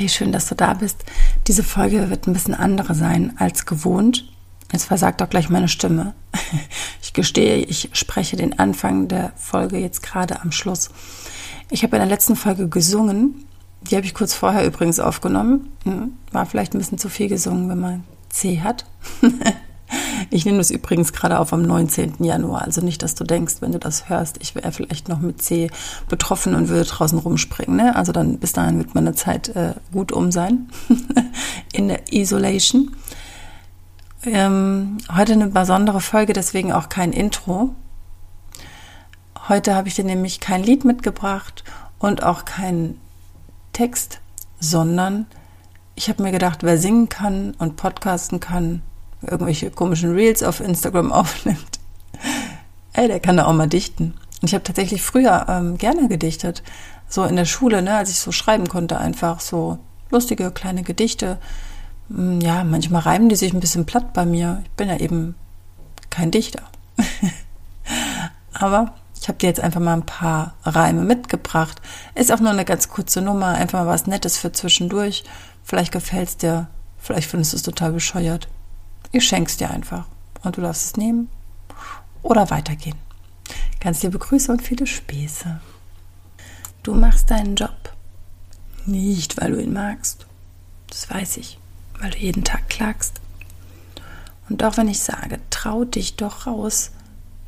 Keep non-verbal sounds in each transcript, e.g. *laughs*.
Hey, schön, dass du da bist. Diese Folge wird ein bisschen andere sein als gewohnt. Jetzt versagt auch gleich meine Stimme. *laughs* Ich gestehe, ich spreche den Anfang der Folge jetzt gerade am Schluss. Ich habe in der letzten Folge gesungen. Die habe ich kurz vorher übrigens aufgenommen. Hm, war vielleicht ein bisschen zu viel gesungen, wenn man C hat. *laughs* Ich nehme das übrigens gerade auf am 19. Januar. Also nicht, dass du denkst, wenn du das hörst, ich wäre vielleicht noch mit C betroffen und würde draußen rumspringen. Ne? Also dann bis dahin wird meine Zeit äh, gut um sein *laughs* in der Isolation. Ähm, heute eine besondere Folge, deswegen auch kein Intro. Heute habe ich dir nämlich kein Lied mitgebracht und auch keinen Text, sondern ich habe mir gedacht, wer singen kann und podcasten kann, irgendwelche komischen Reels auf Instagram *laughs* aufnimmt, ey, der kann da auch mal dichten. Und ich habe tatsächlich früher ähm, gerne gedichtet, so in der Schule, ne, als ich so schreiben konnte, einfach so lustige kleine Gedichte. Hm, ja, manchmal reimen die sich ein bisschen platt bei mir. Ich bin ja eben kein Dichter. *laughs* Aber ich habe dir jetzt einfach mal ein paar Reime mitgebracht. Ist auch nur eine ganz kurze Nummer, einfach mal was Nettes für zwischendurch. Vielleicht gefällt es dir, vielleicht findest du es total bescheuert. Ich schenk's dir einfach und du darfst es nehmen oder weitergehen. Ganz liebe Grüße und viele Späße. Du machst deinen Job nicht, weil du ihn magst. Das weiß ich, weil du jeden Tag klagst. Und auch wenn ich sage, trau dich doch raus,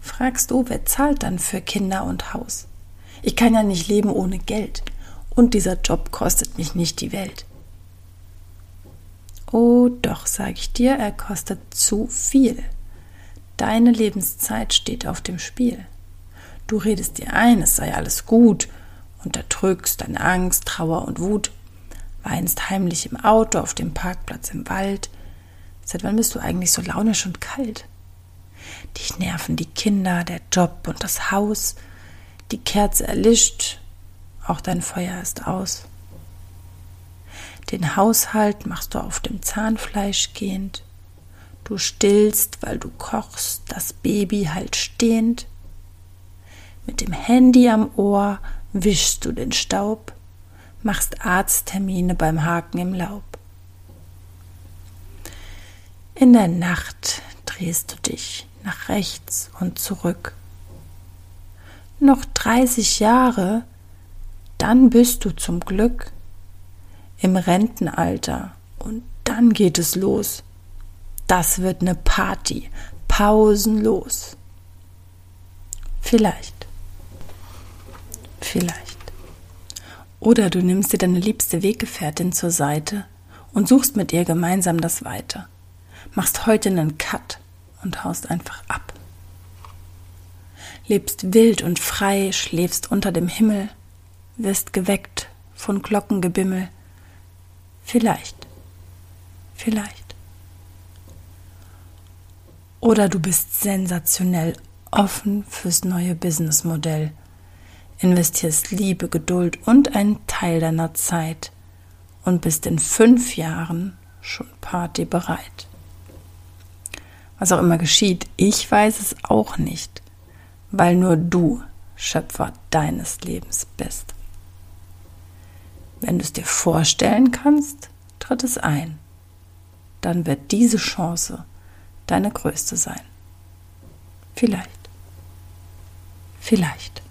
fragst du, wer zahlt dann für Kinder und Haus? Ich kann ja nicht leben ohne Geld. Und dieser Job kostet mich nicht die Welt. Oh doch, sage ich dir, er kostet zu viel. Deine Lebenszeit steht auf dem Spiel. Du redest dir ein, es sei alles gut, unterdrückst deine Angst, Trauer und Wut, weinst heimlich im Auto, auf dem Parkplatz im Wald. Seit wann bist du eigentlich so launisch und kalt? Dich nerven die Kinder, der Job und das Haus. Die Kerze erlischt, auch dein Feuer ist aus. Den Haushalt machst du auf dem Zahnfleisch gehend. Du stillst, weil du kochst, das Baby halt stehend. Mit dem Handy am Ohr wischst du den Staub, machst Arzttermine beim Haken im Laub. In der Nacht drehst du dich nach rechts und zurück. Noch dreißig Jahre, dann bist du zum Glück im Rentenalter. Und dann geht es los. Das wird eine Party. Pausenlos. Vielleicht. Vielleicht. Oder du nimmst dir deine liebste Weggefährtin zur Seite und suchst mit ihr gemeinsam das Weite. Machst heute einen Cut und haust einfach ab. Lebst wild und frei, schläfst unter dem Himmel, wirst geweckt von Glockengebimmel, Vielleicht. Vielleicht. Oder du bist sensationell offen fürs neue Businessmodell, investierst Liebe, Geduld und einen Teil deiner Zeit und bist in fünf Jahren schon partybereit. Was auch immer geschieht, ich weiß es auch nicht, weil nur du Schöpfer deines Lebens bist. Wenn du es dir vorstellen kannst, tritt es ein. Dann wird diese Chance deine größte sein. Vielleicht. Vielleicht.